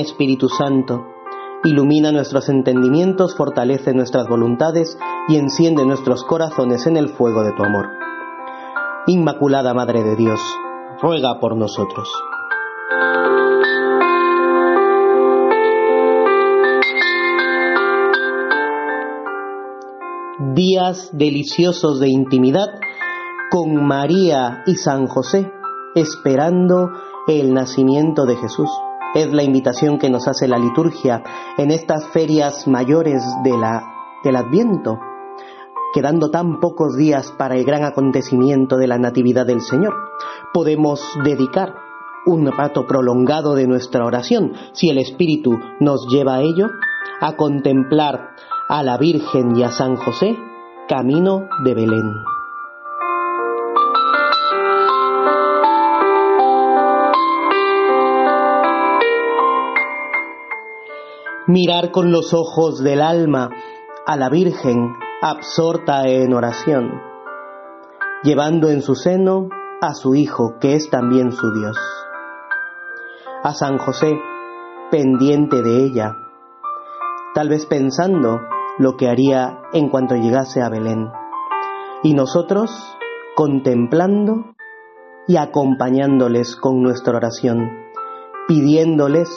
Espíritu Santo, ilumina nuestros entendimientos, fortalece nuestras voluntades y enciende nuestros corazones en el fuego de tu amor. Inmaculada Madre de Dios, ruega por nosotros. Días deliciosos de intimidad con María y San José, esperando el nacimiento de Jesús. Es la invitación que nos hace la liturgia en estas ferias mayores de la, del Adviento, quedando tan pocos días para el gran acontecimiento de la Natividad del Señor. Podemos dedicar un rato prolongado de nuestra oración, si el Espíritu nos lleva a ello, a contemplar a la Virgen y a San José camino de Belén. Mirar con los ojos del alma a la Virgen absorta en oración, llevando en su seno a su Hijo, que es también su Dios, a San José, pendiente de ella, tal vez pensando lo que haría en cuanto llegase a Belén, y nosotros contemplando y acompañándoles con nuestra oración, pidiéndoles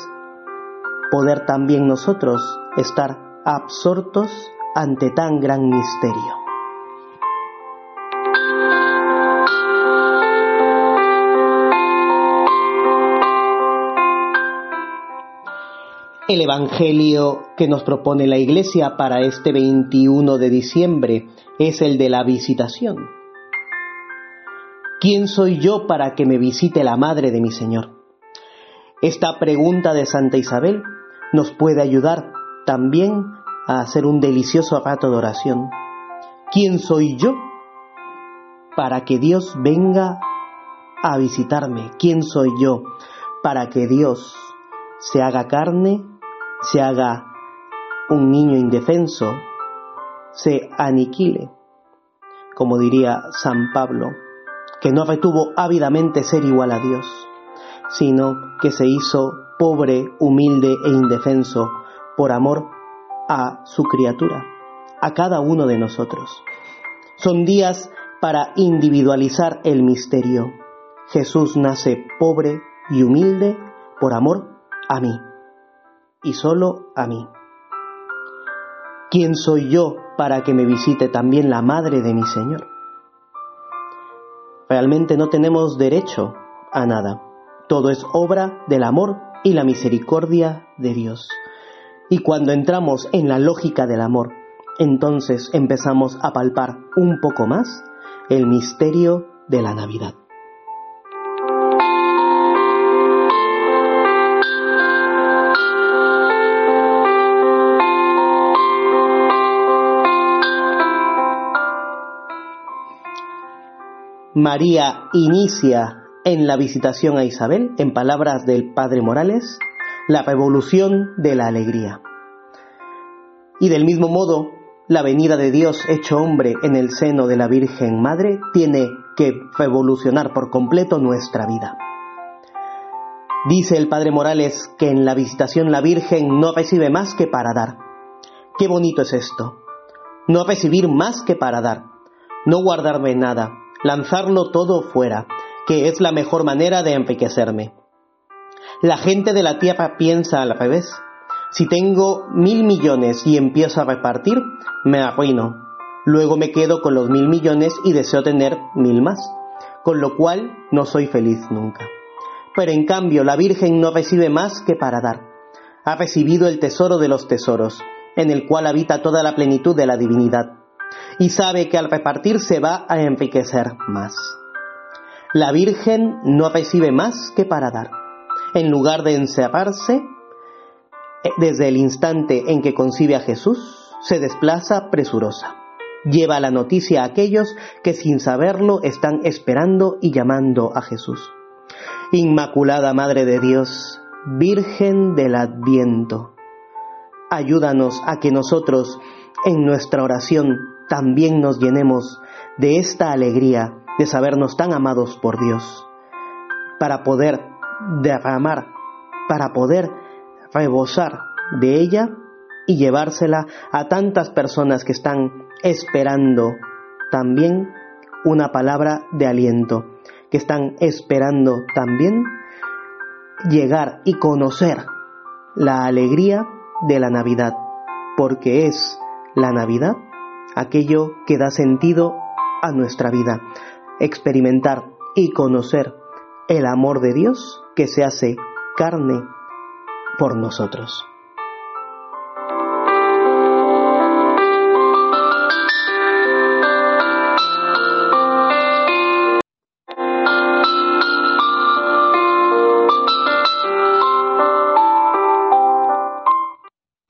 poder también nosotros estar absortos ante tan gran misterio. El Evangelio que nos propone la Iglesia para este 21 de diciembre es el de la visitación. ¿Quién soy yo para que me visite la Madre de mi Señor? Esta pregunta de Santa Isabel nos puede ayudar también a hacer un delicioso rato de oración. ¿Quién soy yo para que Dios venga a visitarme? ¿Quién soy yo para que Dios se haga carne, se haga un niño indefenso, se aniquile? Como diría San Pablo, que no retuvo ávidamente ser igual a Dios, sino que se hizo pobre, humilde e indefenso, por amor a su criatura, a cada uno de nosotros. Son días para individualizar el misterio. Jesús nace pobre y humilde por amor a mí, y solo a mí. ¿Quién soy yo para que me visite también la madre de mi Señor? Realmente no tenemos derecho a nada. Todo es obra del amor y la misericordia de Dios. Y cuando entramos en la lógica del amor, entonces empezamos a palpar un poco más el misterio de la Navidad. María inicia en la visitación a Isabel, en palabras del Padre Morales, la revolución de la alegría. Y del mismo modo, la venida de Dios hecho hombre en el seno de la Virgen Madre tiene que revolucionar por completo nuestra vida. Dice el Padre Morales que en la visitación la Virgen no recibe más que para dar. Qué bonito es esto. No recibir más que para dar. No guardarme nada. Lanzarlo todo fuera que es la mejor manera de enriquecerme. La gente de la tierra piensa al revés. Si tengo mil millones y empiezo a repartir, me arruino. Luego me quedo con los mil millones y deseo tener mil más, con lo cual no soy feliz nunca. Pero en cambio la Virgen no recibe más que para dar. Ha recibido el tesoro de los tesoros, en el cual habita toda la plenitud de la divinidad, y sabe que al repartir se va a enriquecer más. La Virgen no recibe más que para dar. En lugar de encerrarse, eh, desde el instante en que concibe a Jesús, se desplaza presurosa. Lleva la noticia a aquellos que sin saberlo están esperando y llamando a Jesús. Inmaculada Madre de Dios, Virgen del Adviento, ayúdanos a que nosotros en nuestra oración también nos llenemos de esta alegría de sabernos tan amados por Dios, para poder derramar, para poder rebosar de ella y llevársela a tantas personas que están esperando también una palabra de aliento, que están esperando también llegar y conocer la alegría de la Navidad, porque es la Navidad aquello que da sentido a nuestra vida, experimentar y conocer el amor de Dios que se hace carne por nosotros.